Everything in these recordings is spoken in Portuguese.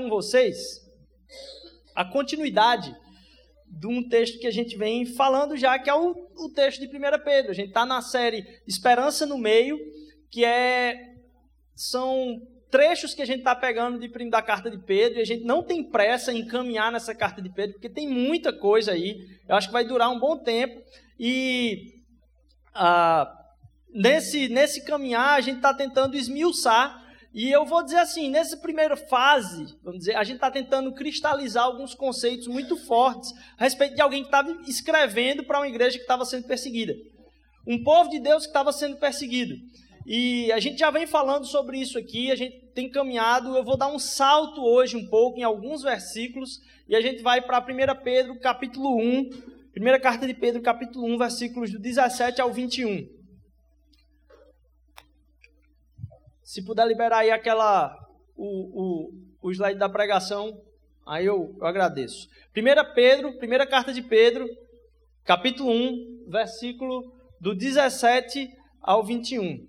com vocês a continuidade de um texto que a gente vem falando já, que é o, o texto de 1 Pedro. A gente está na série Esperança no Meio, que é são trechos que a gente está pegando de, da carta de Pedro, e a gente não tem pressa em caminhar nessa carta de Pedro, porque tem muita coisa aí. Eu acho que vai durar um bom tempo. E ah, nesse, nesse caminhar, a gente está tentando esmiuçar. E eu vou dizer assim, nessa primeira fase, vamos dizer, a gente está tentando cristalizar alguns conceitos muito fortes a respeito de alguém que estava escrevendo para uma igreja que estava sendo perseguida. Um povo de Deus que estava sendo perseguido. E a gente já vem falando sobre isso aqui, a gente tem caminhado. Eu vou dar um salto hoje um pouco em alguns versículos e a gente vai para 1 Pedro, capítulo 1, primeira carta de Pedro, capítulo 1, versículos do 17 ao 21. Se puder liberar aí aquela o, o, o slide da pregação, aí eu, eu agradeço. 1 Pedro, primeira carta de Pedro, capítulo 1, versículo do 17 ao 21.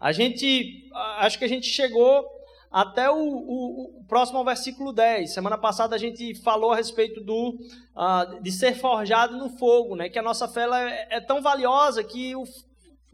A gente, acho que a gente chegou até o, o, o, próximo versículo 10. Semana passada a gente falou a respeito do, uh, de ser forjado no fogo, né? que a nossa fé é, é, tão valiosa que, o,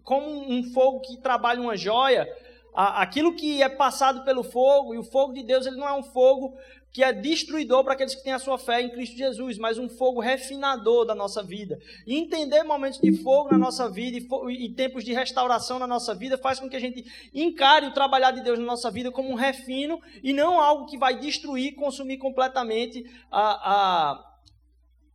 como um fogo que trabalha uma joia, aquilo que é passado pelo fogo, e o fogo de Deus ele não é um fogo que é destruidor para aqueles que têm a sua fé em Cristo Jesus, mas um fogo refinador da nossa vida. E entender momentos de fogo na nossa vida e, e, tempos de restauração na nossa vida faz com que a gente encare o trabalhar de Deus na nossa vida como um refino e não algo que vai destruir, consumir completamente a, a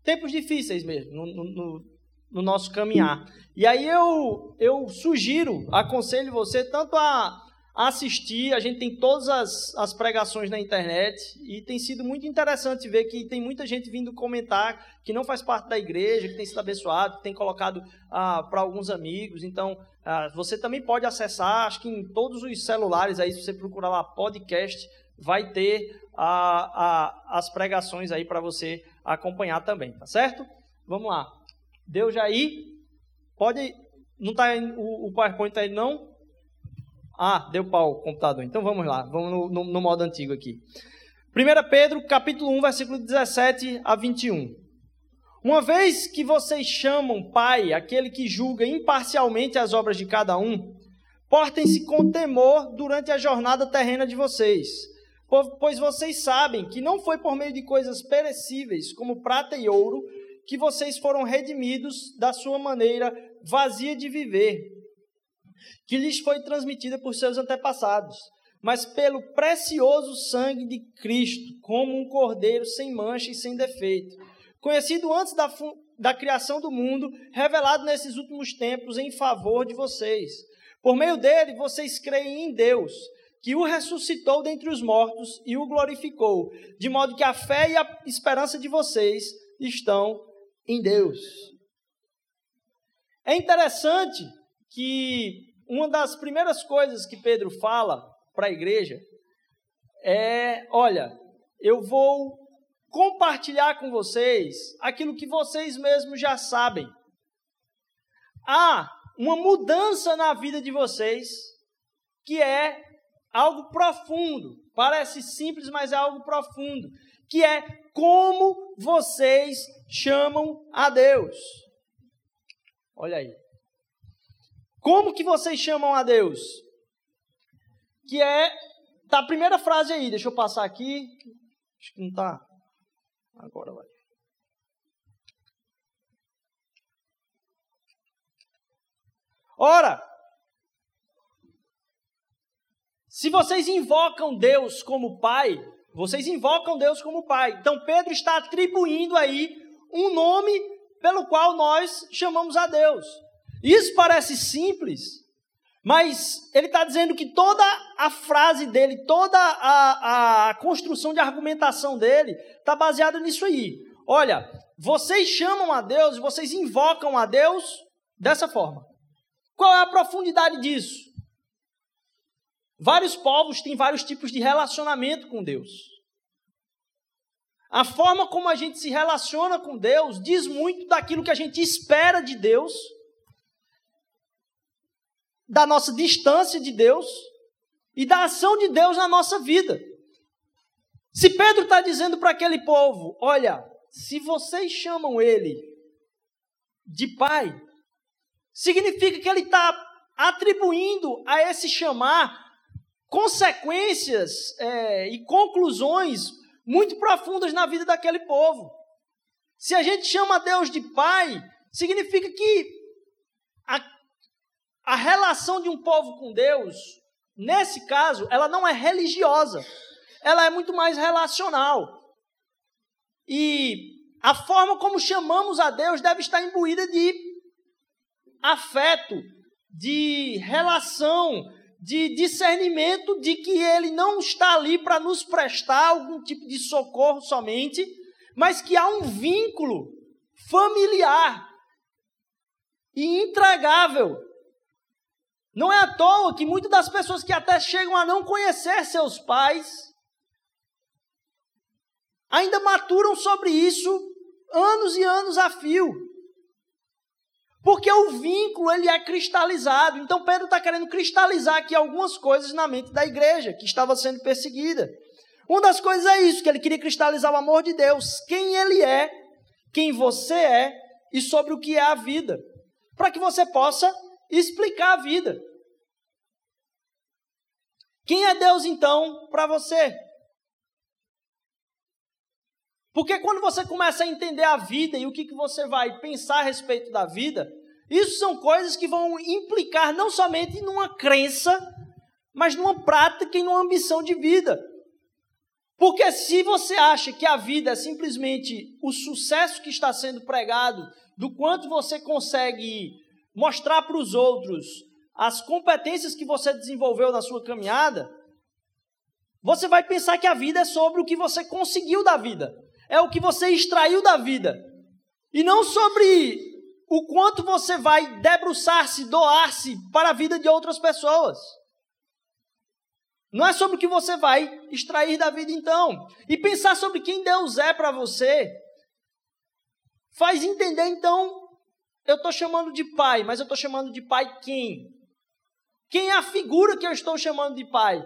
tempos difíceis mesmo no, no, no nosso caminhar. E aí eu, eu sugiro, aconselho você tanto a assistir. A gente tem todas as, as pregações na internet e tem sido muito interessante ver que tem muita gente vindo comentar que não faz parte da igreja, que tem sido abençoado, que tem colocado ah, para alguns amigos. Então, ah, você também pode acessar, acho que em todos os celulares aí, se você procurar lá podcast, vai ter as pregações aí para você acompanhar também, tá certo? Vamos lá. Deu já aí? Pode. Não está o, o PowerPoint aí não? Ah, deu pau o computador. Então vamos lá, vamos no, no, no modo antigo aqui. 1 Pedro, capítulo 1, versículo 17 a 21. Uma vez que vocês chamam Pai aquele que julga imparcialmente as obras de cada um, portem-se com temor durante a jornada terrena de vocês, pois vocês sabem que não foi por meio de coisas perecíveis, como prata e ouro, que vocês foram redimidos da sua maneira vazia de viver que lhes foi transmitida por seus antepassados, mas pelo precioso sangue de Cristo, como um cordeiro sem mancha e sem defeito, conhecido antes da, da criação do mundo, revelado nesses últimos tempos em favor de vocês. Por meio dele, vocês creem em Deus, que o ressuscitou dentre os mortos e o glorificou, de modo que a fé e a esperança de vocês estão em Deus. É interessante que uma das primeiras coisas que Pedro fala para a igreja é: olha, eu vou compartilhar com vocês aquilo que vocês mesmos já sabem. Há uma mudança na vida de vocês que é algo profundo. Parece simples, mas é algo profundo. Que é como vocês chamam a Deus. Olha aí. Como que vocês chamam a Deus? Que é tá a primeira frase aí, deixa eu passar aqui. Acho que não tá. Agora vai. Ora, se vocês invocam Deus como Pai, vocês invocam Deus como Pai. Então Pedro está atribuindo aí um nome pelo qual nós chamamos a Deus. Isso parece simples, mas ele está dizendo que toda a frase dele, toda a, a construção de argumentação dele está baseada nisso aí. Olha, vocês chamam a Deus, vocês invocam a Deus dessa forma. Qual é a profundidade disso? Vários povos têm vários tipos de relacionamento com Deus. A forma como a gente se relaciona com Deus diz muito daquilo que a gente espera de Deus da nossa distância de Deus e da ação de Deus na nossa vida. Se Pedro está dizendo para aquele povo: olha, se vocês chamam ele de pai, significa que ele está atribuindo a esse chamar consequências é, e conclusões muito profundas na vida daquele povo. Se a gente chama Deus de pai, significa que a, a relação de um povo com Deus, nesse caso, ela não é religiosa, ela é muito mais relacional. E a forma como chamamos a Deus deve estar imbuída de afeto, de relação, de discernimento de que Ele não está ali para nos prestar algum tipo de socorro somente, mas que há um vínculo familiar e intragável. Não é à toa que muitas das pessoas que até chegam a não conhecer seus pais ainda maturam sobre isso anos e anos a fio. Porque o vínculo ele é cristalizado. Então Pedro está querendo cristalizar aqui algumas coisas na mente da igreja que estava sendo perseguida. Uma das coisas é isso, que ele queria cristalizar o amor de Deus, quem ele é, quem você é e sobre o que é a vida, para que você possa explicar a vida. Quem é Deus então para você? Porque quando você começa a entender a vida e o que, que você vai pensar a respeito da vida, isso são coisas que vão implicar não somente numa crença, mas numa prática e numa ambição de vida. Porque se você acha que a vida é simplesmente o sucesso que está sendo pregado, do quanto você consegue mostrar para os outros as competências que você desenvolveu na sua caminhada, você vai pensar que a vida é sobre o que você conseguiu da vida é o que você extraiu da vida. E não sobre o quanto você vai debruçar-se, doar-se para a vida de outras pessoas. Não é sobre o que você vai extrair da vida, então. E pensar sobre quem Deus é para você faz entender, então, eu estou chamando de pai, mas eu estou chamando de pai quem? Quem é a figura que eu estou chamando de pai?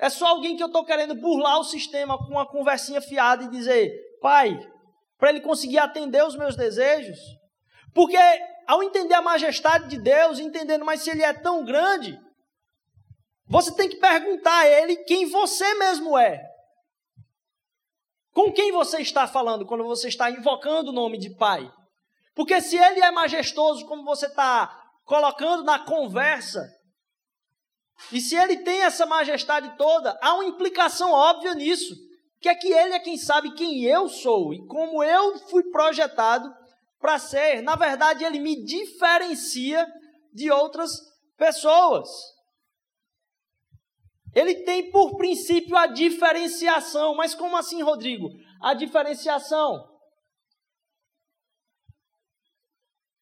É só alguém que eu estou querendo burlar o sistema com uma conversinha fiada e dizer, pai, para ele conseguir atender os meus desejos. Porque ao entender a majestade de Deus, entendendo, mas se ele é tão grande, você tem que perguntar a ele quem você mesmo é. Com quem você está falando quando você está invocando o nome de pai? Porque se ele é majestoso, como você está colocando na conversa, e se ele tem essa majestade toda, há uma implicação óbvia nisso, que é que ele é quem sabe quem eu sou e como eu fui projetado para ser. Na verdade, ele me diferencia de outras pessoas. Ele tem por princípio a diferenciação. Mas como assim, Rodrigo? A diferenciação.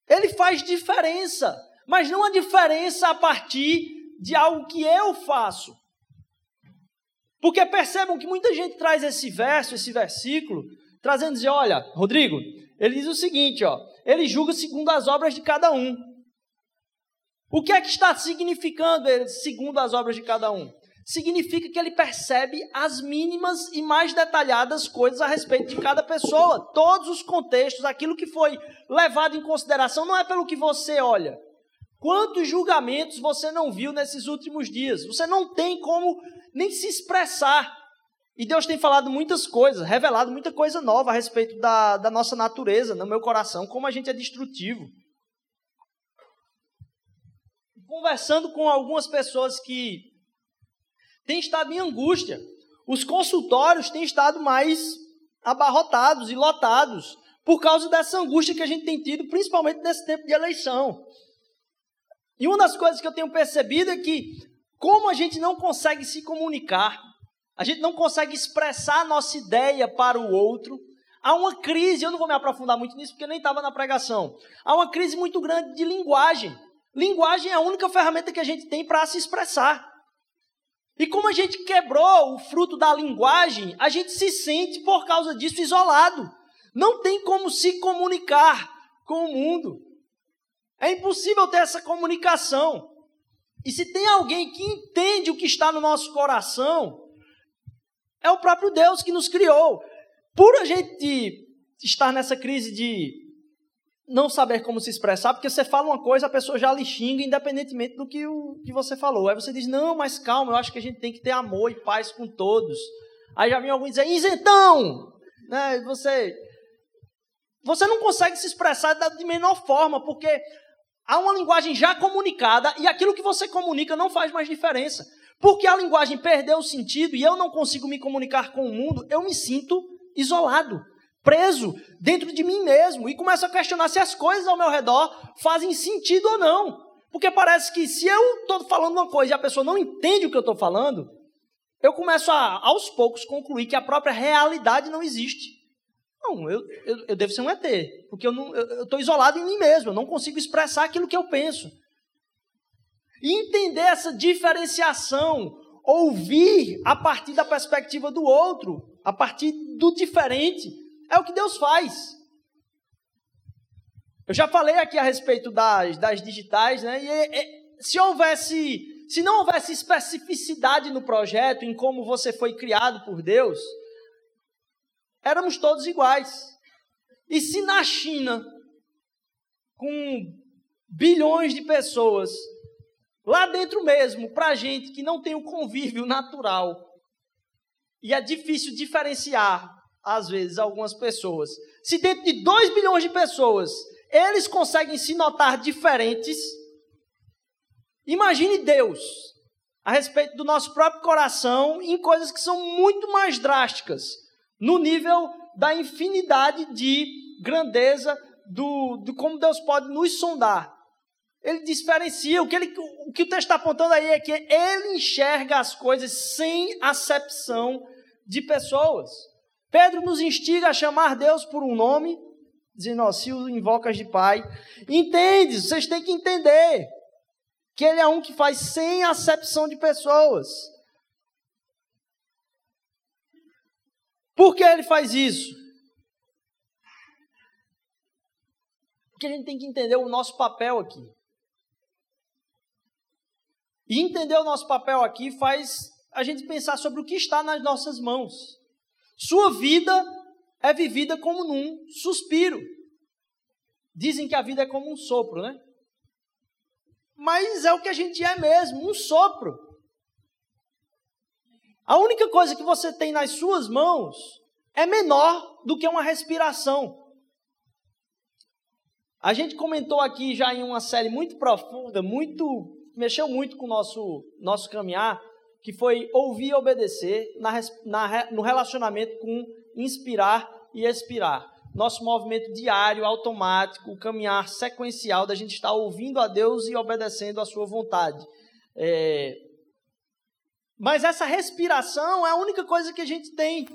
Ele faz diferença, mas não a diferença a partir de algo que eu faço. Porque percebam que muita gente traz esse verso, esse versículo, trazendo dizer, olha, Rodrigo, ele diz o seguinte, ó, ele julga segundo as obras de cada um. O que é que está significando ele, segundo as obras de cada um? Significa que ele percebe as mínimas e mais detalhadas coisas a respeito de cada pessoa, todos os contextos, aquilo que foi levado em consideração não é pelo que você olha, Quantos julgamentos você não viu nesses últimos dias? Você não tem como nem se expressar. E Deus tem falado muitas coisas, revelado muita coisa nova a respeito da, da nossa natureza, no meu coração, como a gente é destrutivo. Conversando com algumas pessoas que têm estado em angústia, os consultórios têm estado mais abarrotados e lotados por causa dessa angústia que a gente tem tido, principalmente nesse tempo de eleição. E uma das coisas que eu tenho percebido é que, como a gente não consegue se comunicar, a gente não consegue expressar a nossa ideia para o outro, há uma crise, eu não vou me aprofundar muito nisso porque nem estava na pregação, há uma crise muito grande de linguagem. Linguagem é a única ferramenta que a gente tem para se expressar. E como a gente quebrou o fruto da linguagem, a gente se sente, por causa disso, isolado. Não tem como se comunicar com o mundo. É impossível ter essa comunicação. E se tem alguém que entende o que está no nosso coração, é o próprio Deus que nos criou. Por a gente estar nessa crise de não saber como se expressar, porque você fala uma coisa, a pessoa já lhe xinga, independentemente do que, o, que você falou. Aí você diz, não, mas calma, eu acho que a gente tem que ter amor e paz com todos. Aí já vem alguém dizer, isentão! Né? Você, você não consegue se expressar de menor forma, porque há uma linguagem já comunicada e aquilo que você comunica não faz mais diferença. Porque a linguagem perdeu o sentido e eu não consigo me comunicar com o mundo, eu me sinto isolado preso dentro de mim mesmo e começo a questionar se as coisas ao meu redor fazem sentido ou não. Porque parece que se eu estou falando uma coisa e a pessoa não entende o que eu estou falando, eu começo a, aos poucos, concluir que a própria realidade não existe. Não, eu, eu, eu devo ser um ET, porque eu estou isolado em mim mesmo, eu não consigo expressar aquilo que eu penso. E entender essa diferenciação, ouvir a partir da perspectiva do outro, a partir do diferente, é o que Deus faz. Eu já falei aqui a respeito das, das digitais, né? E, e, se houvesse, se não houvesse especificidade no projeto, em como você foi criado por Deus, éramos todos iguais. E se na China, com bilhões de pessoas, lá dentro mesmo, para gente que não tem o convívio natural, e é difícil diferenciar às vezes, algumas pessoas. Se dentro de 2 bilhões de pessoas eles conseguem se notar diferentes, imagine Deus a respeito do nosso próprio coração em coisas que são muito mais drásticas, no nível da infinidade de grandeza do, como Deus pode nos sondar. Ele diferencia, o que, ele, o que o texto está apontando aí é que ele enxerga as coisas sem acepção de pessoas. Pedro nos instiga a chamar Deus por um nome, dizendo, ó, se o invocas de Pai. Entende, vocês têm que entender que Ele é um que faz sem acepção de pessoas. Por que Ele faz isso? Porque a gente tem que entender o nosso papel aqui. E entender o nosso papel aqui faz a gente pensar sobre o que está nas nossas mãos. Sua vida é vivida como num suspiro. Dizem que a vida é como um sopro, né? Mas é o que a gente é mesmo, um sopro. A única coisa que você tem nas suas mãos é menor do que uma respiração. A gente comentou aqui já em uma série muito profunda, muito mexeu muito com o nosso nosso caminhar, que foi ouvir e obedecer na, na, no relacionamento com inspirar e expirar. Nosso movimento diário, automático, o caminhar sequencial da gente estar ouvindo a Deus e obedecendo a sua vontade. É... Mas essa respiração é a única coisa que a gente tem.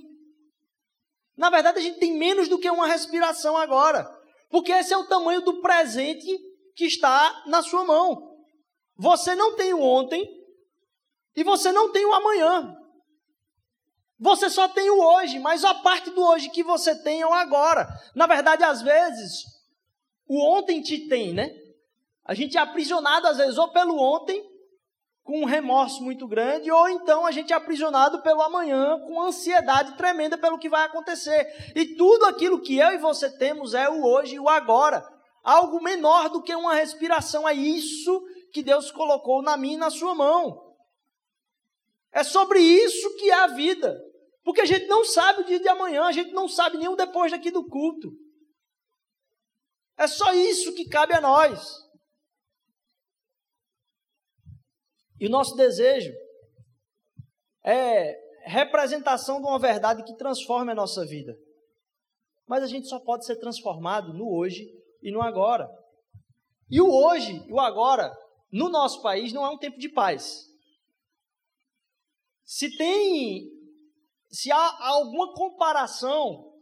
Na verdade, a gente tem menos do que uma respiração agora. Porque esse é o tamanho do presente que está na sua mão. Você não tem o ontem, e você não tem o amanhã. Você só tem o hoje, mas a parte do hoje que você tem é o agora. Na verdade, às vezes, o ontem te tem, né? A gente é aprisionado, às vezes, ou pelo ontem, com um remorso muito grande, ou então a gente é aprisionado pelo amanhã, com ansiedade tremenda pelo que vai acontecer. E tudo aquilo que eu e você temos é o hoje e o agora. Algo menor do que uma respiração. É isso que Deus colocou na minha e na sua mão. É sobre isso que é a vida. Porque a gente não sabe o dia de amanhã, a gente não sabe nem o depois daqui do culto. É só isso que cabe a nós. E o nosso desejo é representação de uma verdade que transforma a nossa vida. Mas a gente só pode ser transformado no hoje e no agora. E o hoje e o agora, no nosso país, não é um tempo de paz. Se tem, se há alguma comparação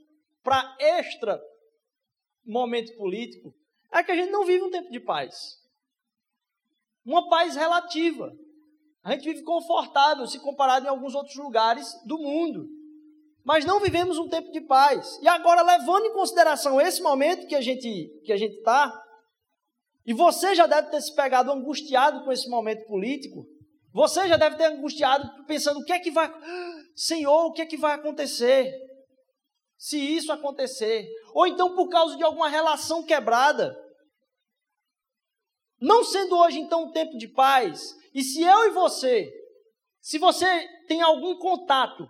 para extra momento político, é que a gente não vive um tempo de paz. Uma paz relativa. A gente vive confortável se comparado em alguns outros lugares do mundo. Mas não vivemos um tempo de paz. E agora, levando em consideração esse momento que a gente que a gente está, E você já deve ter se pegado angustiado com esse momento político. Você já deve ter angustiado pensando o que é que vai, Senhor, o que é que vai acontecer? Se isso acontecer, ou então por causa de alguma relação quebrada. Não sendo hoje então um tempo de paz, e se eu e você, se você tem algum contato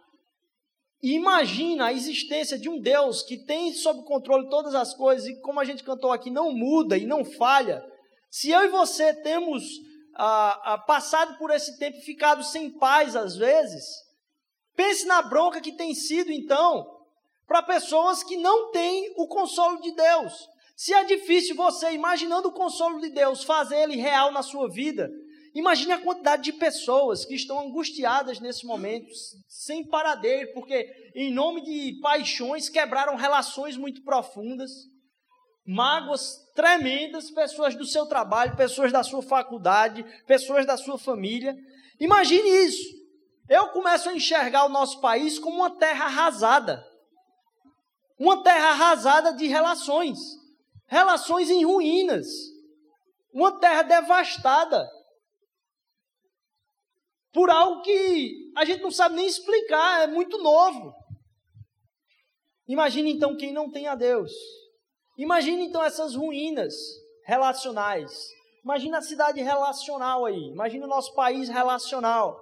e imagina a existência de um Deus que tem sob controle todas as coisas e, como a gente cantou aqui, não muda e não falha. Se eu e você temos ah, ah, passado por esse tempo e ficado sem paz às vezes, pense na bronca que tem sido então para pessoas que não têm o consolo de Deus. Se é difícil você, imaginando o consolo de Deus, fazer ele real na sua vida, Imagine a quantidade de pessoas que estão angustiadas nesse momento, sem paradeiro, porque em nome de paixões quebraram relações muito profundas, mágoas tremendas, pessoas do seu trabalho, pessoas da sua faculdade, pessoas da sua família. Imagine isso. Eu começo a enxergar o nosso país como uma terra arrasada. Uma terra arrasada de relações, relações em ruínas, uma terra devastada por algo que a gente não sabe nem explicar, é muito novo. Imagine então quem não tem a Deus. Imagine então essas ruínas relacionais. Imagina a cidade relacional aí. Imagina o nosso país relacional.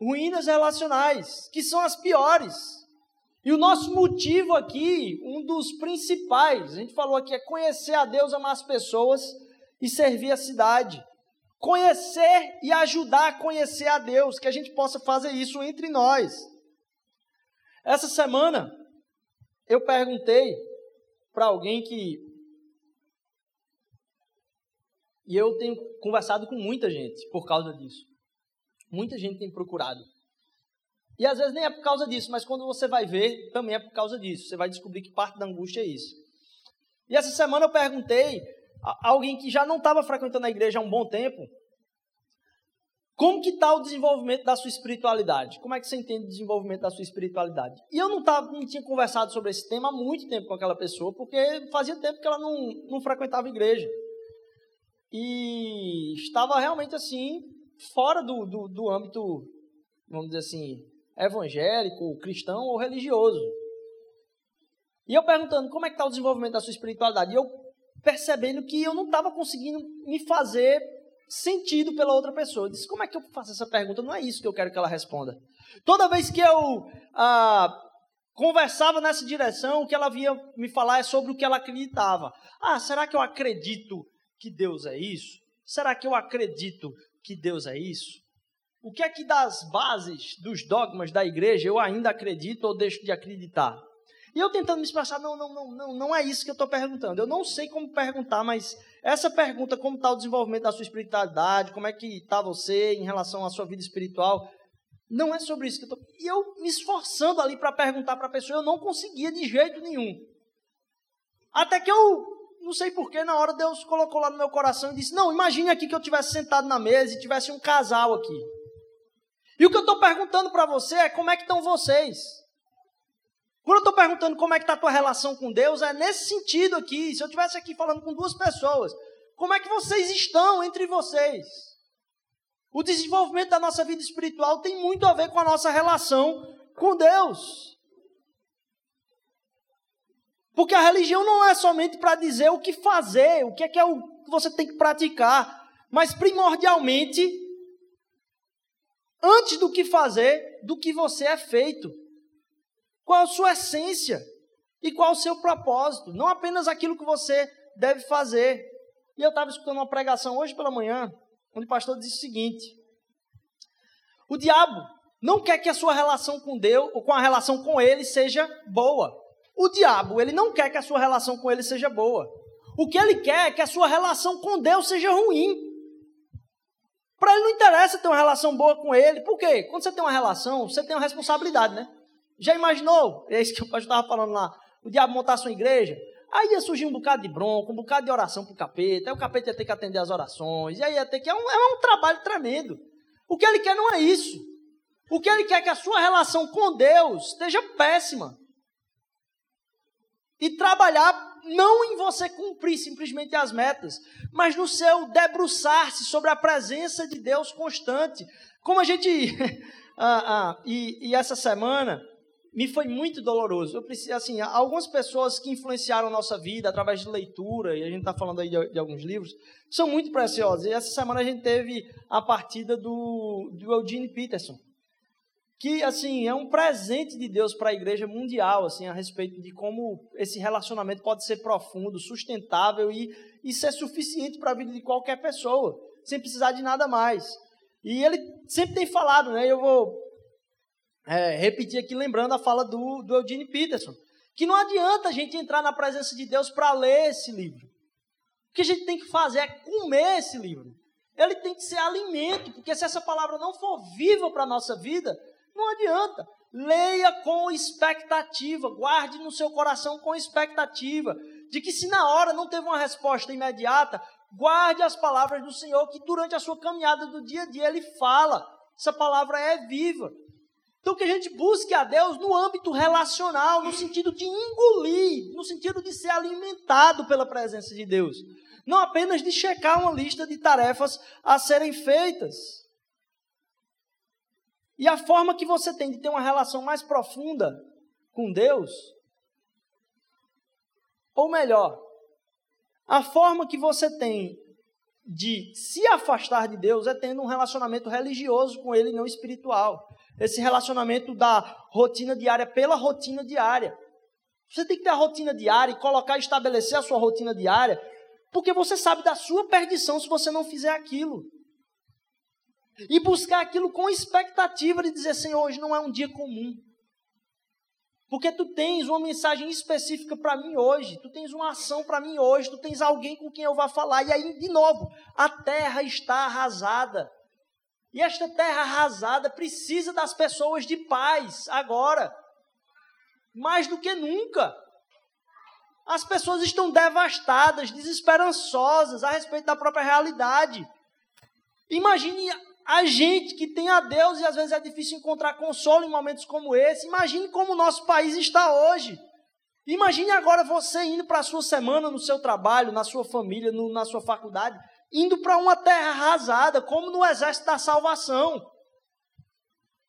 Ruínas relacionais, que são as piores. E o nosso motivo aqui, um dos principais, a gente falou aqui, é conhecer a Deus, amar as pessoas e servir a cidade conhecer e ajudar a conhecer a Deus, que a gente possa fazer isso entre nós. Essa semana, eu perguntei para alguém que. E eu tenho conversado com muita gente por causa disso. Muita gente tem procurado. E às vezes nem é por causa disso, mas quando você vai ver, também é por causa disso. Você vai descobrir que parte da angústia é isso. E essa semana eu perguntei alguém que já não estava frequentando a igreja há um bom tempo, como que está o desenvolvimento da sua espiritualidade? Como é que você entende o desenvolvimento da sua espiritualidade? E eu não, tava, não tinha conversado sobre esse tema há muito tempo com aquela pessoa, porque fazia tempo que ela não, não frequentava a igreja. E estava realmente assim, fora do, do, do âmbito, vamos dizer assim, evangélico, cristão ou religioso. E eu perguntando como é que está o desenvolvimento da sua espiritualidade. E eu percebendo que eu não estava conseguindo me fazer sentido pela outra pessoa. Eu disse, como é que eu faço essa pergunta? Não é isso que eu quero que ela responda. Toda vez que eu ah, conversava nessa direção, o que ela via me falar é sobre o que ela acreditava. Ah, será que eu acredito que Deus é isso? Será que eu acredito que Deus é isso? O que é que das bases, dos dogmas da igreja eu ainda acredito ou deixo de acreditar? E eu tentando me expressar, não, não, não, não, não é isso que eu estou perguntando. Eu não sei como perguntar, mas essa pergunta, como está o desenvolvimento da sua espiritualidade, como é que está você em relação à sua vida espiritual, não é sobre isso que eu estou. E eu me esforçando ali para perguntar para a pessoa, eu não conseguia de jeito nenhum. Até que eu, não sei porquê, na hora Deus colocou lá no meu coração e disse: Não, imagine aqui que eu tivesse sentado na mesa e tivesse um casal aqui. E o que eu estou perguntando para você é como é que estão vocês? Quando eu estou perguntando como é que está a tua relação com Deus, é nesse sentido aqui. Se eu estivesse aqui falando com duas pessoas, como é que vocês estão entre vocês? O desenvolvimento da nossa vida espiritual tem muito a ver com a nossa relação com Deus. Porque a religião não é somente para dizer o que fazer, o que é que é o que você tem que praticar, mas primordialmente, antes do que fazer, do que você é feito. Qual a sua essência e qual o seu propósito, não apenas aquilo que você deve fazer. E eu estava escutando uma pregação hoje pela manhã, onde o pastor disse o seguinte: O diabo não quer que a sua relação com Deus ou com a relação com ele seja boa. O diabo, ele não quer que a sua relação com ele seja boa. O que ele quer é que a sua relação com Deus seja ruim. Para ele não interessa ter uma relação boa com ele. Por quê? Quando você tem uma relação, você tem uma responsabilidade, né? Já imaginou? É isso que o pastor estava falando lá. O diabo montar sua igreja. Aí ia surgir um bocado de bronca, um bocado de oração para o capeta. Aí o capeta ia ter que atender as orações. E aí ia ter que. É um, é um trabalho tremendo. O que ele quer não é isso. O que ele quer é que a sua relação com Deus esteja péssima. E trabalhar não em você cumprir simplesmente as metas, mas no seu debruçar-se sobre a presença de Deus constante. Como a gente. ah, ah, e, e, essa semana me foi muito doloroso. Eu preciso, assim, algumas pessoas que influenciaram nossa vida através de leitura, e a gente está falando aí de, de, alguns livros, são muito preciosas. E essa semana a gente teve a partida do, do Eugene Peterson que assim é um presente de Deus para a igreja mundial, assim, a respeito de como esse relacionamento pode ser profundo, sustentável e, e ser suficiente para a vida de qualquer pessoa, sem precisar de nada mais. E ele sempre tem falado, né? Eu vou é, repetir aqui, lembrando a fala do, do Eugene Peterson, que não adianta a gente entrar na presença de Deus para ler esse livro. O que a gente tem que fazer é comer esse livro. Ele tem que ser alimento, porque se essa palavra não for viva para a nossa vida, não adianta. Leia com expectativa, guarde no seu coração com expectativa, de que se na hora não teve uma resposta imediata, guarde as palavras do Senhor, que durante a sua caminhada do dia a dia Ele fala. Essa palavra é viva. Então, que a gente busque a Deus no âmbito relacional, no sentido de engolir, no sentido de ser alimentado pela presença de Deus. Não apenas de checar uma lista de tarefas a serem feitas. E a forma que você tem de ter uma relação mais profunda com Deus, ou melhor, a forma que você tem de se afastar de Deus é tendo um relacionamento religioso com Ele, não espiritual. Esse relacionamento da rotina diária pela rotina diária. Você tem que ter a rotina diária e colocar, estabelecer a sua rotina diária, porque você sabe da sua perdição se você não fizer aquilo. E buscar aquilo com expectativa de dizer, Senhor, hoje não é um dia comum. Porque tu tens uma mensagem específica para mim hoje, tu tens uma ação para mim hoje, tu tens alguém com quem eu vá falar. E aí, de novo, a terra está arrasada. E esta terra arrasada precisa das pessoas de paz agora, mais do que nunca. As pessoas estão devastadas, desesperançosas a respeito da própria realidade. Imagine a gente que tem a Deus e às vezes é difícil encontrar consolo em momentos como esse. Imagine como o nosso país está hoje. Imagine agora você indo para a sua semana no seu trabalho, na sua família, no, na sua faculdade, indo para uma terra arrasada, como no exército da salvação.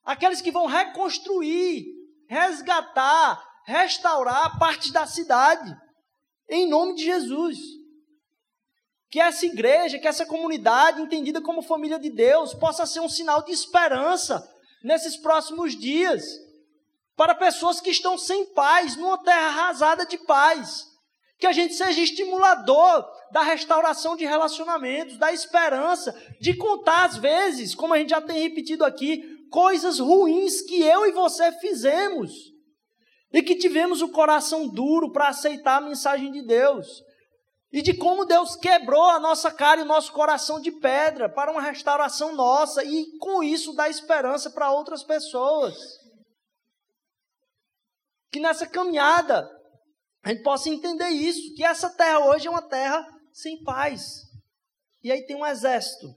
Aqueles que vão reconstruir, resgatar, restaurar partes da cidade, em nome de Jesus que essa igreja, que essa comunidade, entendida como família de Deus, possa ser um sinal de esperança nesses próximos dias, para pessoas que estão sem paz, numa terra arrasada de paz. Que a gente seja estimulador da restauração de relacionamentos, da esperança, de contar às vezes, como a gente já tem repetido aqui, coisas ruins que eu e você fizemos. E que tivemos o coração duro para aceitar a mensagem de Deus e de como Deus quebrou a nossa cara e o nosso coração de pedra para uma restauração nossa e com isso dá esperança para outras pessoas. Que nessa caminhada a gente possa entender isso, que essa terra hoje é uma terra sem paz. E aí tem um exército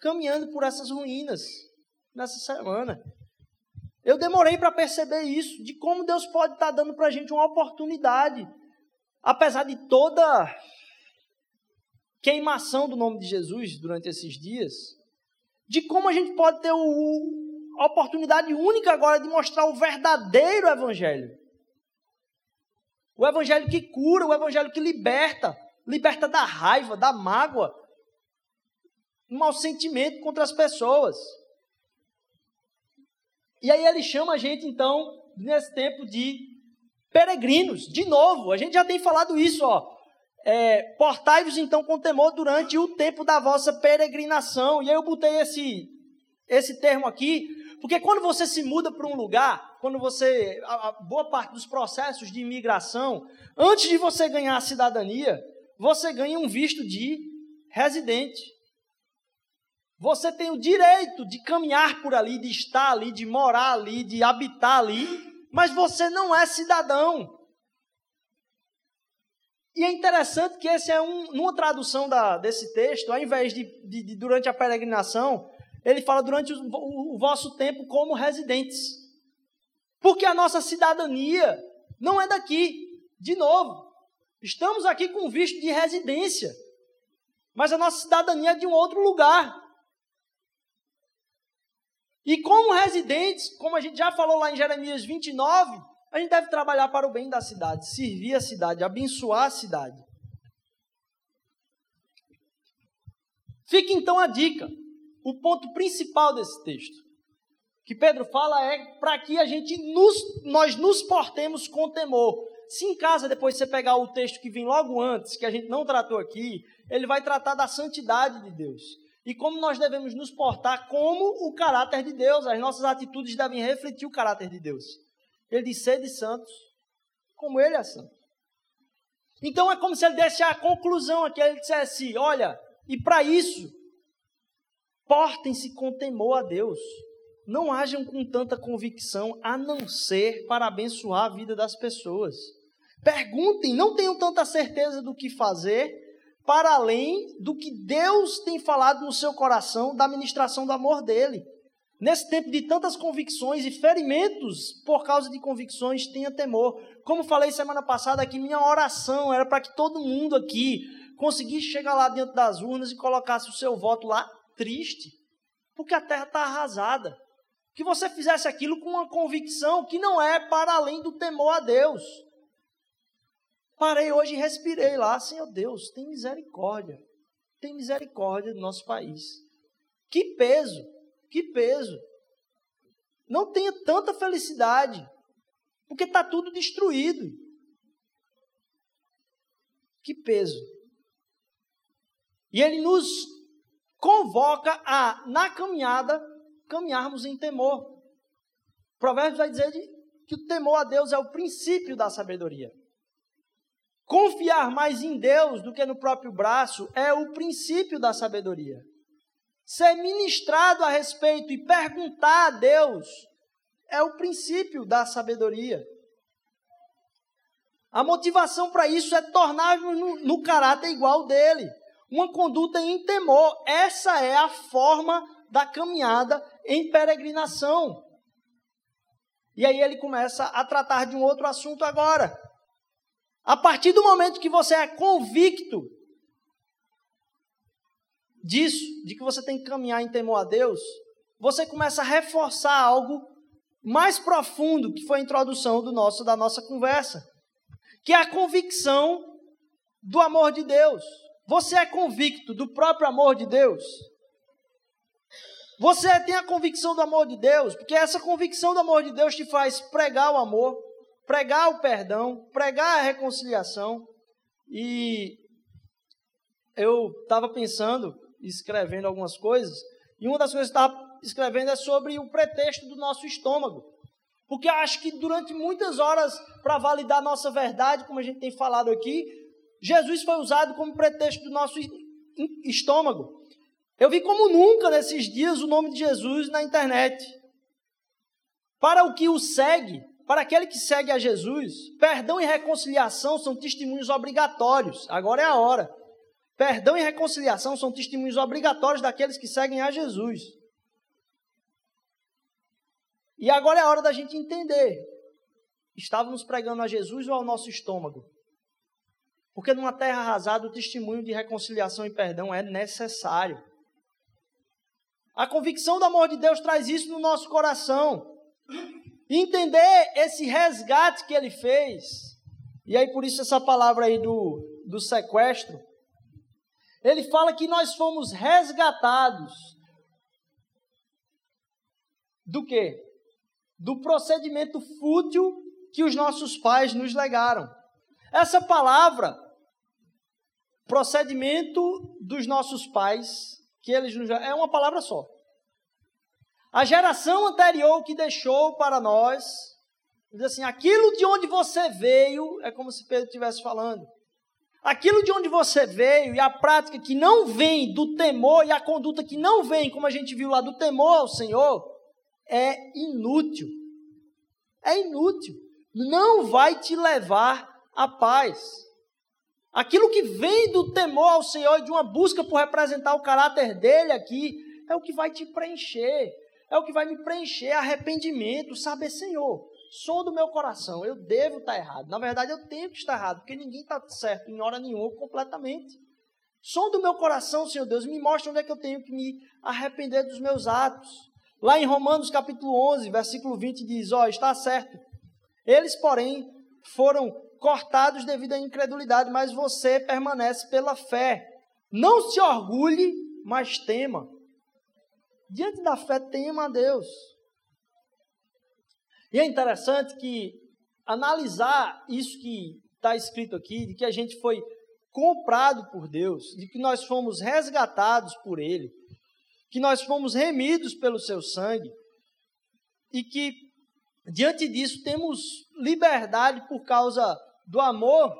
caminhando por essas ruínas nessa semana. Eu demorei para perceber isso, de como Deus pode estar dando para a gente uma oportunidade apesar de toda queimação do nome de Jesus durante esses dias, de como a gente pode ter o, a oportunidade única agora de mostrar o verdadeiro Evangelho. O Evangelho que cura, o Evangelho que liberta liberta da raiva, da mágoa, do mau sentimento contra as pessoas. E aí ele chama a gente, então, nesse tempo de peregrinos. De novo, a gente já tem falado isso, ó. É, Portai-vos então com temor durante o tempo da vossa peregrinação. E aí eu botei esse, esse termo aqui, porque quando você se muda para um lugar, quando você. A, a boa parte dos processos de imigração, antes de você ganhar a cidadania, você ganha um visto de residente. Você tem o direito de caminhar por ali, de estar ali, de morar ali, de habitar ali, mas você não é cidadão. E é interessante que esse é um, numa tradução da, desse texto, ao invés de, de, de, durante a peregrinação, ele fala durante o, o, o vosso tempo como residentes. Porque a nossa cidadania não é daqui. De novo, Estamos aqui com visto de residência, mas a nossa cidadania é de um outro lugar. E como residentes, como a gente já falou lá em Jeremias 29, a gente deve trabalhar para o bem da cidade, servir a cidade, abençoar a cidade. Fica então a dica, o ponto principal desse texto, que Pedro fala é para que a gente nos, nós nos portemos com temor. Se em casa depois você pegar o texto que vem logo antes, que a gente não tratou aqui, ele vai tratar da santidade de Deus e como nós devemos nos portar como o caráter de Deus. As nossas atitudes devem refletir o caráter de Deus. Ele diz: sede santos, como ele é santo. Então é como se ele desse a conclusão aqui, ele dissesse: olha, e para isso, portem-se com temor a Deus. Não hajam com tanta convicção, a não ser para abençoar a vida das pessoas. Perguntem, não tenham tanta certeza do que fazer, para além do que Deus tem falado no seu coração da ministração do amor dele. Nesse tempo de tantas convicções e ferimentos por causa de convicções, tenha temor. Como falei semana passada aqui, minha oração era para que todo mundo aqui conseguisse chegar lá dentro das urnas e colocasse o seu voto lá triste, porque a terra está arrasada. Que você fizesse aquilo com uma convicção que não é para além do temor a Deus. Parei hoje e respirei lá, Senhor Deus, tem misericórdia. Tem misericórdia do nosso país. Que peso, que peso. Não tenha tanta felicidade, porque está tudo destruído. Que peso. E ele nos convoca a, na caminhada, caminharmos em temor. O Provérbios vai dizer que o temor a Deus é o princípio da sabedoria. Confiar mais em Deus do que no próprio braço é o princípio da sabedoria. Ser ministrado a respeito e perguntar a Deus é o princípio da sabedoria. A motivação para isso é tornar-nos no, no caráter igual dele. Uma conduta em temor. Essa é a forma da caminhada em peregrinação. E aí ele começa a tratar de um outro assunto agora. A partir do momento que você é convicto disso, de que você tem que caminhar em temor a Deus, você começa a reforçar algo mais profundo, que foi a introdução do nosso da nossa conversa, que é a convicção do amor de Deus. Você é convicto do próprio amor de Deus? Você tem a convicção do amor de Deus, porque essa convicção do amor de Deus te faz pregar o amor, pregar o perdão, pregar a reconciliação. E eu estava pensando, escrevendo algumas coisas, e uma das coisas que eu estava escrevendo é sobre o pretexto do nosso estômago. Porque eu acho que durante muitas horas, para validar nossa verdade, como a gente tem falado aqui, Jesus foi usado como pretexto do nosso estômago. Eu vi como nunca nesses dias o nome de Jesus na internet. Para o que o segue, para aquele que segue a Jesus, perdão e reconciliação são testemunhos obrigatórios. Agora é a hora. Perdão e reconciliação são testemunhos obrigatórios daqueles que seguem a Jesus. E agora é a hora da gente entender: estávamos pregando a Jesus ou ao nosso estômago? Porque numa terra arrasada, o testemunho de reconciliação e perdão é necessário. A convicção do amor de Deus traz isso no nosso coração entender esse resgate que ele fez. E aí, por isso, essa palavra aí do, do sequestro. Ele fala que nós fomos resgatados. Do quê? Do procedimento fútil que os nossos pais nos legaram. Essa palavra, procedimento dos nossos pais, que eles nos é uma palavra só. A geração anterior que deixou para nós, diz assim: aquilo de onde você veio, é como se Pedro estivesse falando. Aquilo de onde você veio e a prática que não vem do temor e a conduta que não vem, como a gente viu lá, do temor ao Senhor, é inútil. É inútil. Não vai te levar à paz. Aquilo que vem do temor ao Senhor e de uma busca por representar o caráter dele aqui, é o que vai te preencher, é o que vai me preencher, arrependimento, saber, Senhor, som do meu coração, eu devo estar errado. Na verdade, eu tenho que estar errado, porque ninguém está certo em hora nenhuma completamente. Som do meu coração, Senhor Deus, me mostra onde é que eu tenho que me arrepender dos meus atos. Lá em Romanos capítulo 11, versículo 20 diz: Ó, oh, está certo. Eles, porém, foram cortados devido à incredulidade, mas você permanece pela fé. Não se orgulhe, mas tema. Diante da fé, tema a Deus. E é interessante que analisar isso que está escrito aqui, de que a gente foi comprado por Deus, de que nós fomos resgatados por Ele, que nós fomos remidos pelo Seu sangue, e que diante disso temos liberdade por causa do amor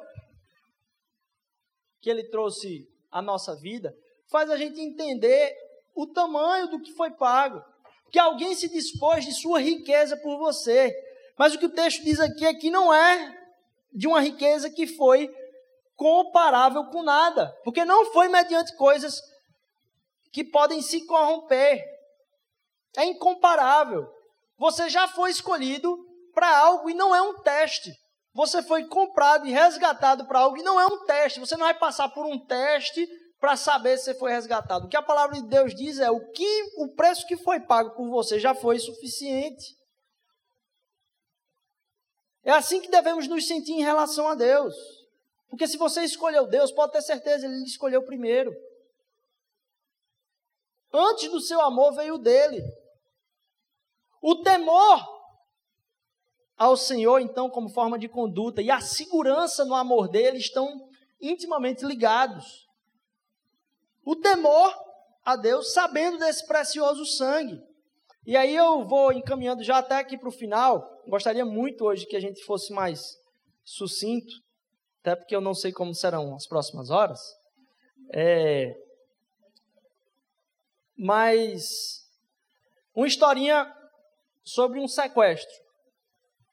que Ele trouxe à nossa vida, faz a gente entender o tamanho do que foi pago que alguém se dispôs de sua riqueza por você. Mas o que o texto diz aqui é que não é de uma riqueza que foi comparável com nada, porque não foi mediante coisas que podem se corromper. É incomparável. Você já foi escolhido para algo e não é um teste. Você foi comprado e resgatado para algo e não é um teste. Você não vai passar por um teste para saber se você foi resgatado. O que a palavra de Deus diz é o que o preço que foi pago por você já foi suficiente. É assim que devemos nos sentir em relação a Deus. Porque se você escolheu Deus, pode ter certeza, Ele escolheu primeiro. Antes do seu amor veio dele. O temor ao Senhor, então, como forma de conduta, e a segurança no amor dele estão intimamente ligados o temor a Deus, sabendo desse precioso sangue. E aí eu vou encaminhando já até aqui para o final. Gostaria muito hoje que a gente fosse mais sucinto, até porque eu não sei como serão as próximas horas. É... Mas uma historinha sobre um sequestro.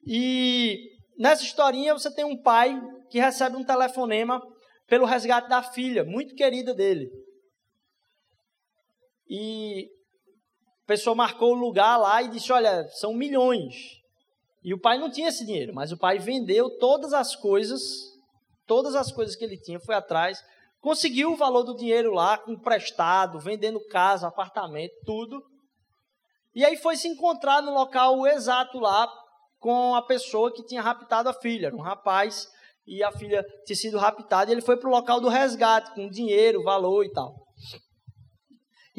E nessa historinha você tem um pai que recebe um telefonema pelo resgate da filha, muito querida dele. E a pessoa marcou o lugar lá e disse: Olha, são milhões. E o pai não tinha esse dinheiro, mas o pai vendeu todas as coisas, todas as coisas que ele tinha, foi atrás, conseguiu o valor do dinheiro lá, emprestado, vendendo casa, apartamento, tudo. E aí foi se encontrar no local exato lá com a pessoa que tinha raptado a filha, era um rapaz, e a filha tinha sido raptada, e ele foi para o local do resgate, com dinheiro, valor e tal.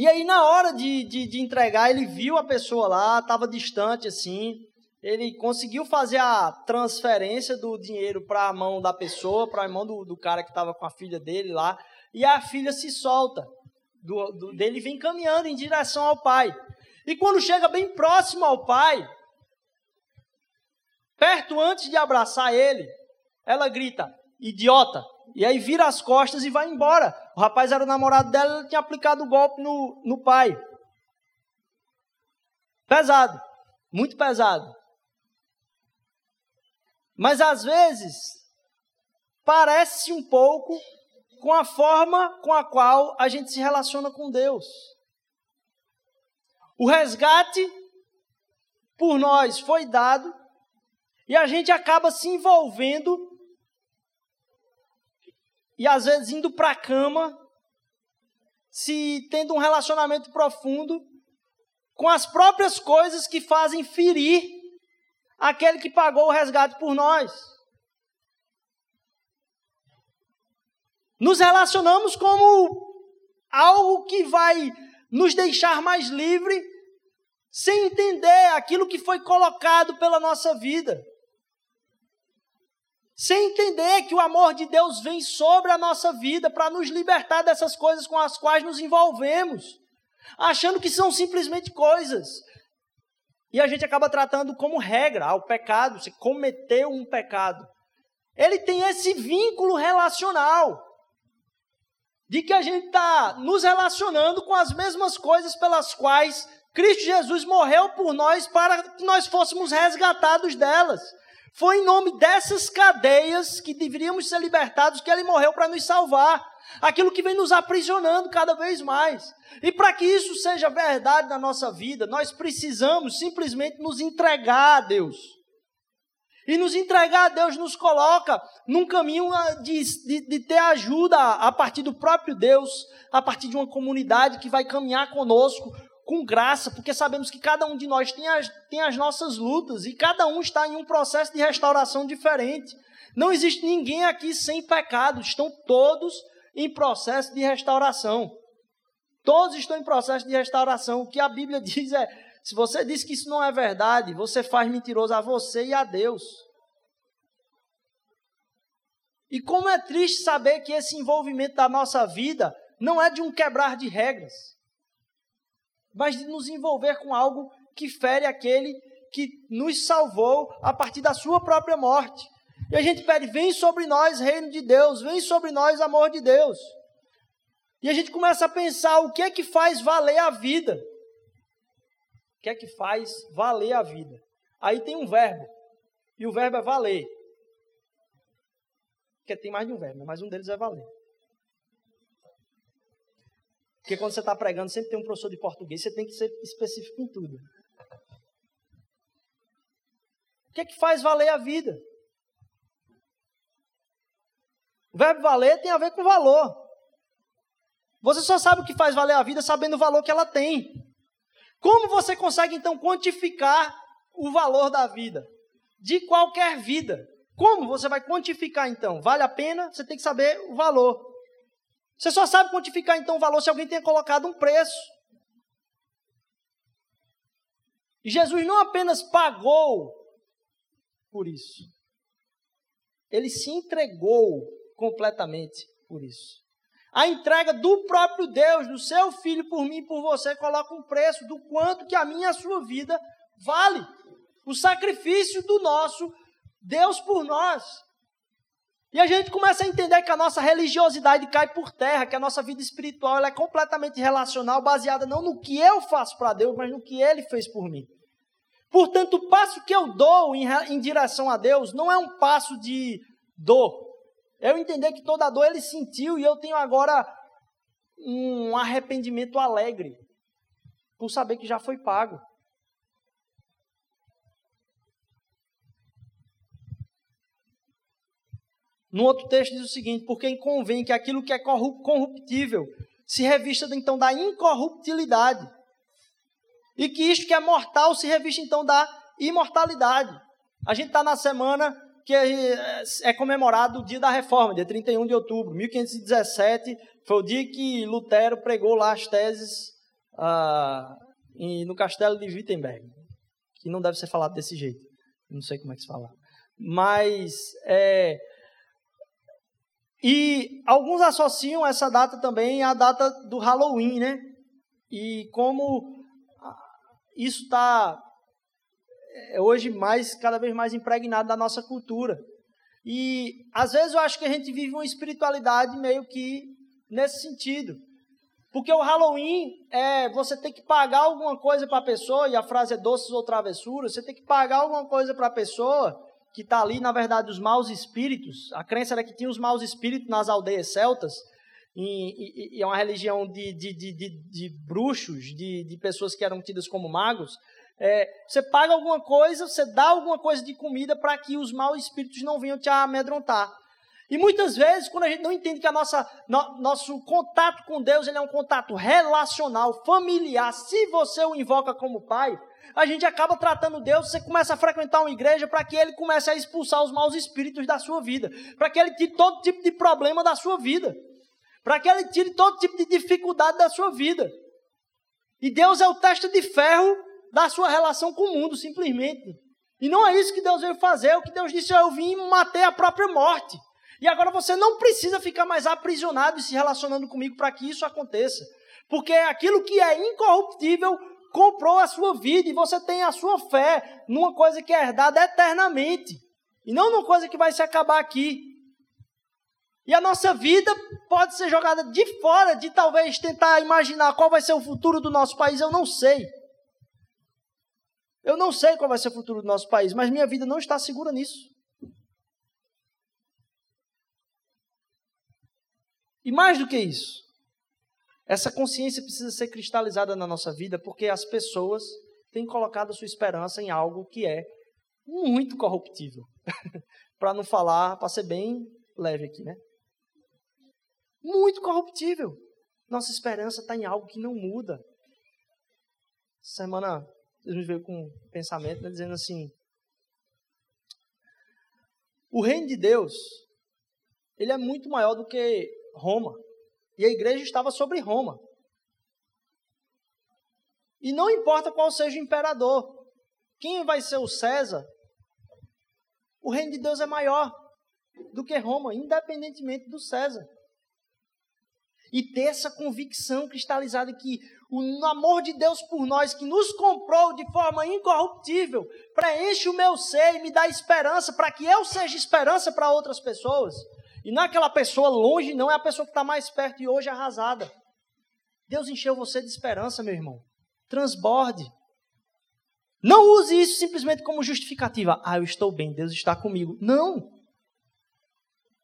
E aí, na hora de, de, de entregar, ele viu a pessoa lá, estava distante assim. Ele conseguiu fazer a transferência do dinheiro para a mão da pessoa, para a mão do, do cara que estava com a filha dele lá. E a filha se solta do, do, dele, vem caminhando em direção ao pai. E quando chega bem próximo ao pai, perto antes de abraçar ele, ela grita: idiota, e aí vira as costas e vai embora. O rapaz era o namorado dela, ele tinha aplicado o golpe no, no pai. Pesado, muito pesado. Mas às vezes parece um pouco com a forma com a qual a gente se relaciona com Deus. O resgate por nós foi dado e a gente acaba se envolvendo e às vezes indo para a cama, se tendo um relacionamento profundo com as próprias coisas que fazem ferir aquele que pagou o resgate por nós. Nos relacionamos como algo que vai nos deixar mais livre, sem entender aquilo que foi colocado pela nossa vida sem entender que o amor de Deus vem sobre a nossa vida para nos libertar dessas coisas com as quais nos envolvemos, achando que são simplesmente coisas. E a gente acaba tratando como regra ah, o pecado, se cometeu um pecado. Ele tem esse vínculo relacional, de que a gente está nos relacionando com as mesmas coisas pelas quais Cristo Jesus morreu por nós para que nós fôssemos resgatados delas. Foi em nome dessas cadeias que deveríamos ser libertados que ele morreu para nos salvar. Aquilo que vem nos aprisionando cada vez mais. E para que isso seja verdade na nossa vida, nós precisamos simplesmente nos entregar a Deus. E nos entregar a Deus nos coloca num caminho ah, de, de, de, ter ajuda a partir do próprio Deus, a partir de uma comunidade que vai caminhar conosco com graça, porque sabemos que cada um de nós tem as, tem as nossas lutas e cada um está em um processo de restauração diferente. Não existe ninguém aqui sem pecado, estão todos em processo de restauração. Todos estão em processo de restauração. O que a Bíblia diz é: se você diz que isso não é verdade, você faz mentiroso a você e a Deus. E como é triste saber que esse envolvimento da nossa vida não é de um quebrar de regras, mas de nos envolver com algo que fere aquele que nos salvou a partir da sua própria morte. E a gente pede: vem sobre nós, reino de Deus, vem sobre nós, amor de Deus. E a gente começa a pensar o que é que faz valer a vida. O que é que faz valer a vida? Aí tem um verbo. E o verbo é valer. Porque tem mais de um verbo, mas um deles é valer. Porque quando você está pregando, sempre tem um professor de português, você tem que ser específico em tudo. O que é que faz valer a vida? O verbo valer tem a ver com valor. Você só sabe o que faz valer a vida sabendo o valor que ela tem. Como você consegue então quantificar o valor da vida? De qualquer vida. Como você vai quantificar então? Vale a pena? Você tem que saber o valor. Você só sabe quantificar então o valor se alguém tenha colocado um preço. E Jesus não apenas pagou por isso, ele se entregou completamente por isso. A entrega do próprio Deus, do seu filho por mim e por você, coloca um preço do quanto que a minha e a sua vida vale. O sacrifício do nosso Deus por nós. E a gente começa a entender que a nossa religiosidade cai por terra, que a nossa vida espiritual é completamente relacional, baseada não no que eu faço para Deus, mas no que Ele fez por mim. Portanto, o passo que eu dou em, em direção a Deus não é um passo de dor, eu entender que toda dor ele sentiu e eu tenho agora um arrependimento alegre por saber que já foi pago. No outro texto diz o seguinte: porque convém que aquilo que é corruptível se revista então da incorruptibilidade, e que isto que é mortal se revista então da imortalidade. A gente está na semana que é, é comemorado o dia da reforma, dia 31 de outubro. 1517 foi o dia que Lutero pregou lá as teses ah, no castelo de Wittenberg, que não deve ser falado desse jeito. Não sei como é que se fala. Mas, é, e alguns associam essa data também à data do Halloween, né? E como isso está é hoje mais cada vez mais impregnado da nossa cultura. E às vezes eu acho que a gente vive uma espiritualidade meio que nesse sentido. Porque o Halloween é você tem que pagar alguma coisa para a pessoa, e a frase é doces ou travessuras, você tem que pagar alguma coisa para a pessoa que está ali, na verdade, os maus espíritos. A crença era que tinha os maus espíritos nas aldeias celtas, e, e, e é uma religião de, de, de, de, bruxos, de, de pessoas que eram tidas como magos, é, você paga alguma coisa, você dá alguma coisa de comida para que os maus espíritos não venham te amedrontar. E muitas vezes, quando a gente não entende que a nossa, no, nosso contato com Deus ele é um contato relacional, familiar, se você o invoca como pai, a gente acaba tratando Deus, você começa a frequentar uma igreja para que ele comece a expulsar os maus espíritos da sua vida, para que ele tire todo tipo de problema da sua vida, para que ele tire todo tipo de dificuldade da sua vida. E Deus é o teste de ferro da sua relação com o mundo, simplesmente. E não é isso que Deus veio fazer. O que Deus disse Eu vim matei a própria morte. E agora você não precisa ficar mais aprisionado e se relacionando comigo para que isso aconteça. Porque aquilo que é incorruptível comprou a sua vida e você tem a sua fé numa coisa que é herdada eternamente. E não numa coisa que vai se acabar aqui. E a nossa vida pode ser jogada de fora, de talvez tentar imaginar qual vai ser o futuro do nosso país, eu não sei. Eu não sei qual vai ser o futuro do nosso país, mas minha vida não está segura nisso. E mais do que isso, essa consciência precisa ser cristalizada na nossa vida, porque as pessoas têm colocado a sua esperança em algo que é muito corruptível. para não falar, para ser bem leve aqui, né? Muito corruptível. Nossa esperança está em algo que não muda. Semana, Deus me veio com um pensamento, né, dizendo assim: o reino de Deus, ele é muito maior do que Roma. E a igreja estava sobre Roma. E não importa qual seja o imperador, quem vai ser o César, o reino de Deus é maior do que Roma, independentemente do César. E ter essa convicção cristalizada que o amor de Deus por nós, que nos comprou de forma incorruptível, preenche o meu ser e me dá esperança para que eu seja esperança para outras pessoas. E não é aquela pessoa longe, não, é a pessoa que está mais perto e hoje arrasada. Deus encheu você de esperança, meu irmão. Transborde. Não use isso simplesmente como justificativa. Ah, eu estou bem, Deus está comigo. Não.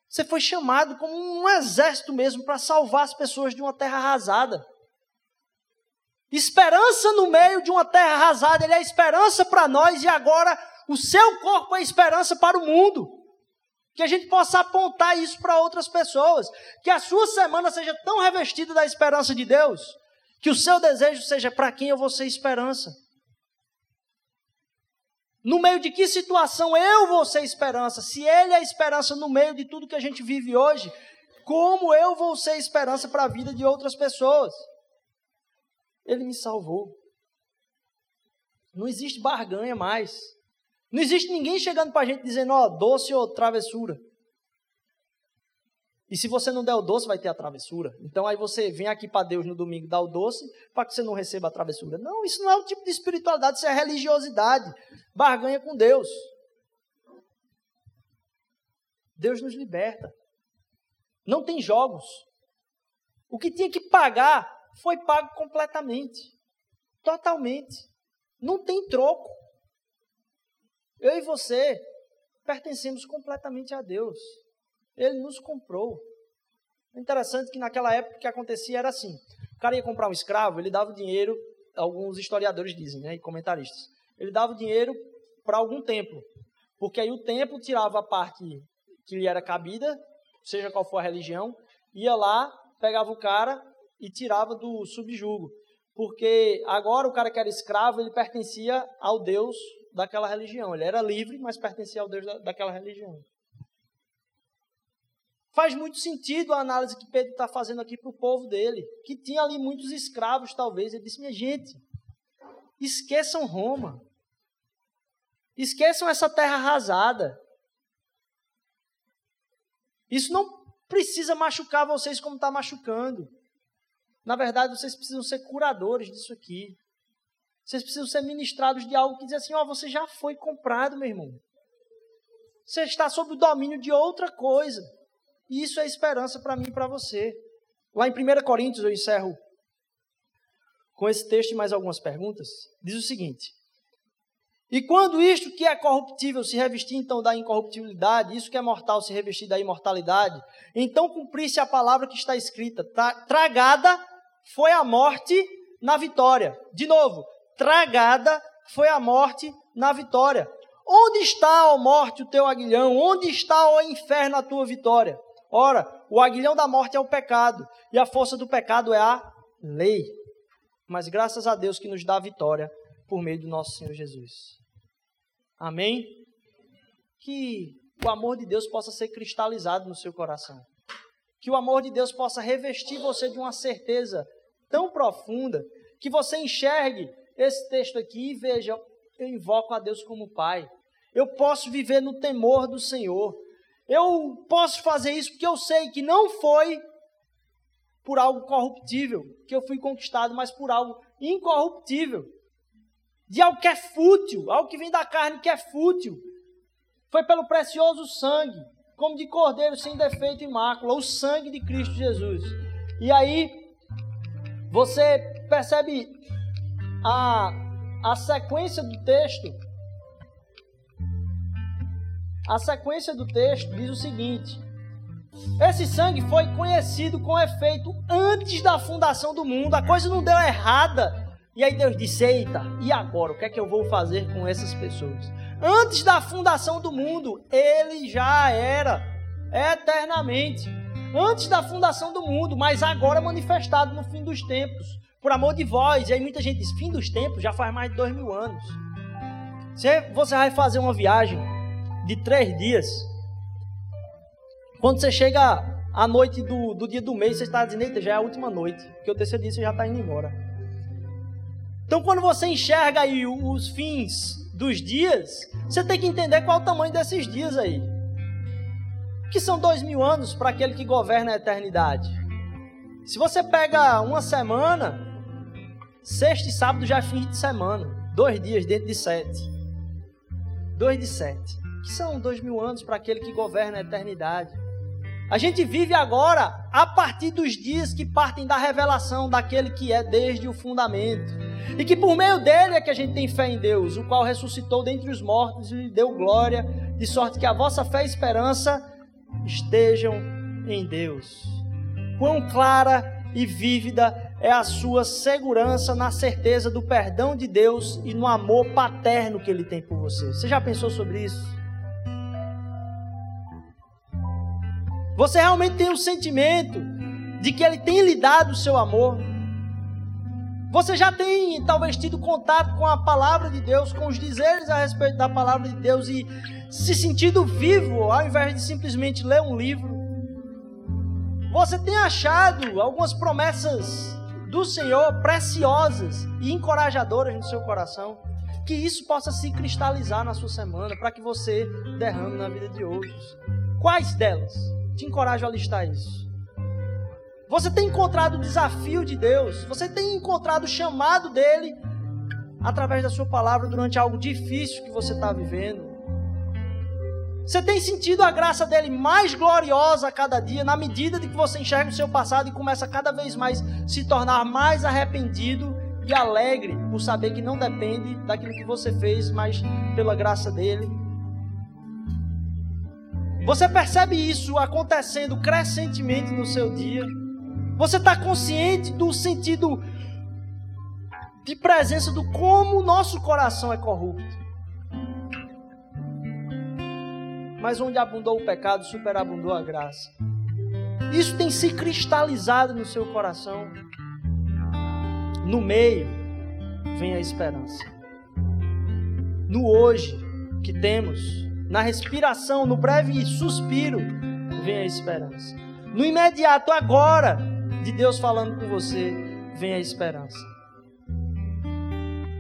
Você foi chamado como um exército mesmo para salvar as pessoas de uma terra arrasada. Esperança no meio de uma terra arrasada, ele é esperança para nós e agora o seu corpo é esperança para o mundo. Que a gente possa apontar isso para outras pessoas. Que a sua semana seja tão revestida da esperança de Deus, que o seu desejo seja para quem eu vou ser esperança. No meio de que situação eu vou ser esperança? Se Ele é esperança no meio de tudo que a gente vive hoje, como eu vou ser esperança para a vida de outras pessoas? Ele me salvou. Não existe barganha mais. Não existe ninguém chegando para a gente dizendo, ó, oh, doce ou travessura. E se você não der o doce, vai ter a travessura. Então aí você vem aqui para Deus no domingo dar o doce para que você não receba a travessura. Não, isso não é o tipo de espiritualidade, isso é religiosidade. Barganha com Deus. Deus nos liberta. Não tem jogos. O que tinha que pagar foi pago completamente. Totalmente. Não tem troco. Eu e você pertencemos completamente a Deus. Ele nos comprou. É interessante que naquela época o que acontecia era assim: o cara ia comprar um escravo, ele dava o dinheiro, alguns historiadores dizem, né, e comentaristas, ele dava o dinheiro para algum templo, porque aí o templo tirava a parte que lhe era cabida, seja qual for a religião, ia lá, pegava o cara e tirava do subjugo. Porque agora o cara que era escravo, ele pertencia ao Deus daquela religião. Ele era livre, mas pertencia ao Deus daquela religião. Faz muito sentido a análise que Pedro está fazendo aqui para o povo dele, que tinha ali muitos escravos, talvez. Ele disse: minha gente, esqueçam Roma. Esqueçam essa terra arrasada. Isso não precisa machucar vocês como está machucando. Na verdade, vocês precisam ser curadores disso aqui. Vocês precisam ser ministrados de algo que diz assim: ó, oh, você já foi comprado, meu irmão. Você está sob o domínio de outra coisa. E isso é esperança para mim e para você. Lá em 1 Coríntios, eu encerro com esse texto e mais algumas perguntas. Diz o seguinte: E quando isto que é corruptível se revestir então da incorruptibilidade, isso que é mortal se revestir da imortalidade, então cumprisse a palavra que está escrita: tragada foi a morte na vitória. De novo, tragada foi a morte na vitória. Onde está, ó morte, o teu aguilhão? Onde está, ó inferno, a tua vitória? Ora, o aguilhão da morte é o pecado, e a força do pecado é a lei. Mas graças a Deus que nos dá a vitória por meio do nosso Senhor Jesus. Amém? Que o amor de Deus possa ser cristalizado no seu coração. Que o amor de Deus possa revestir você de uma certeza tão profunda que você enxergue esse texto aqui e veja: eu invoco a Deus como Pai. Eu posso viver no temor do Senhor. Eu posso fazer isso porque eu sei que não foi por algo corruptível que eu fui conquistado, mas por algo incorruptível. De algo que é fútil, algo que vem da carne que é fútil. Foi pelo precioso sangue, como de cordeiro sem defeito e mácula, o sangue de Cristo Jesus. E aí, você percebe a, a sequência do texto a sequência do texto diz o seguinte: Esse sangue foi conhecido com efeito antes da fundação do mundo, a coisa não deu errada. E aí Deus disse: Eita, e agora? O que é que eu vou fazer com essas pessoas? Antes da fundação do mundo, ele já era eternamente. Antes da fundação do mundo, mas agora manifestado no fim dos tempos. Por amor de vós. E aí muita gente diz: fim dos tempos já faz mais de dois mil anos. Você, você vai fazer uma viagem de três dias. Quando você chega à noite do, do dia do mês, você está dizendo: eita, já é a última noite. Porque o terceiro dia você já está indo embora. Então, quando você enxerga aí os fins dos dias, você tem que entender qual é o tamanho desses dias aí. Que são dois mil anos para aquele que governa a eternidade. Se você pega uma semana, sexta e sábado já é fim de semana. Dois dias dentro de sete. Dois de sete. Que são dois mil anos para aquele que governa a eternidade. A gente vive agora a partir dos dias que partem da revelação daquele que é desde o fundamento. E que por meio dele é que a gente tem fé em Deus, o qual ressuscitou dentre os mortos e lhe deu glória, de sorte que a vossa fé e esperança estejam em Deus. Quão clara e vívida é a sua segurança na certeza do perdão de Deus e no amor paterno que ele tem por você. Você já pensou sobre isso? Você realmente tem o sentimento de que Ele tem lhe dado o seu amor? Você já tem talvez tido contato com a palavra de Deus, com os dizeres a respeito da palavra de Deus e se sentido vivo ao invés de simplesmente ler um livro? Você tem achado algumas promessas do Senhor preciosas e encorajadoras no seu coração? Que isso possa se cristalizar na sua semana para que você derrame na vida de outros. Quais delas? Te encorajo a listar isso. Você tem encontrado o desafio de Deus, você tem encontrado o chamado dele através da sua palavra durante algo difícil que você está vivendo. Você tem sentido a graça dele mais gloriosa a cada dia, na medida de que você enxerga o seu passado e começa cada vez mais se tornar mais arrependido e alegre por saber que não depende daquilo que você fez, mas pela graça dele. Você percebe isso acontecendo crescentemente no seu dia? Você está consciente do sentido de presença do como o nosso coração é corrupto? Mas onde abundou o pecado, superabundou a graça. Isso tem se cristalizado no seu coração. No meio vem a esperança. No hoje que temos, na respiração, no breve suspiro, vem a esperança. No imediato, agora, de Deus falando com você, vem a esperança.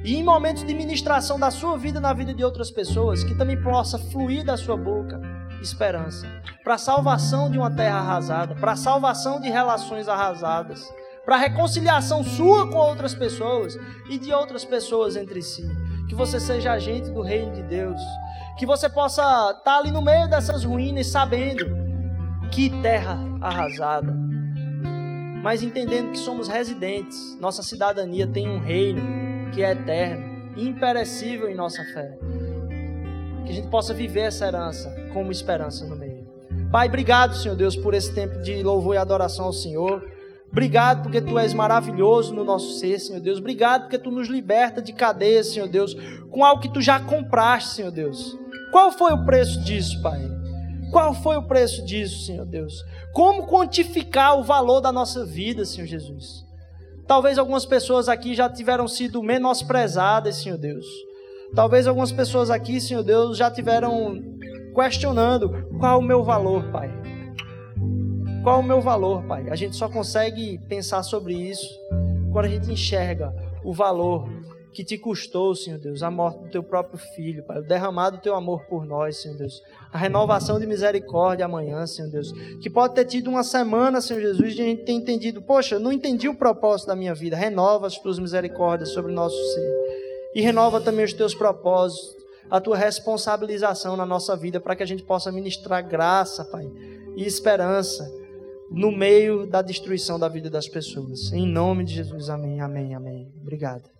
E em momentos de ministração da sua vida na vida de outras pessoas, que também possa fluir da sua boca esperança. Para a salvação de uma terra arrasada, para a salvação de relações arrasadas, para a reconciliação sua com outras pessoas e de outras pessoas entre si. Que você seja agente do reino de Deus, que você possa estar tá ali no meio dessas ruínas, sabendo que terra arrasada, mas entendendo que somos residentes, nossa cidadania tem um reino que é eterno, imperecível em nossa fé. Que a gente possa viver essa herança como esperança no meio. Pai, obrigado, Senhor Deus, por esse tempo de louvor e adoração ao Senhor. Obrigado porque tu és maravilhoso no nosso ser, Senhor Deus. Obrigado porque tu nos liberta de cadeias, Senhor Deus, com algo que tu já compraste, Senhor Deus. Qual foi o preço disso, Pai? Qual foi o preço disso, Senhor Deus? Como quantificar o valor da nossa vida, Senhor Jesus? Talvez algumas pessoas aqui já tiveram sido menosprezadas, Senhor Deus. Talvez algumas pessoas aqui, Senhor Deus, já tiveram questionando qual o meu valor, Pai. Qual o meu valor, Pai? A gente só consegue pensar sobre isso quando a gente enxerga o valor que te custou, Senhor Deus, a morte do teu próprio filho, Pai, o derramado do teu amor por nós, Senhor Deus, a renovação de misericórdia amanhã, Senhor Deus, que pode ter tido uma semana, Senhor Jesus, de a gente ter entendido, poxa, não entendi o propósito da minha vida, renova as tuas misericórdias sobre o nosso ser, e renova também os teus propósitos, a tua responsabilização na nossa vida, para que a gente possa ministrar graça, Pai, e esperança, no meio da destruição da vida das pessoas. Em nome de Jesus, amém, amém, amém. Obrigado.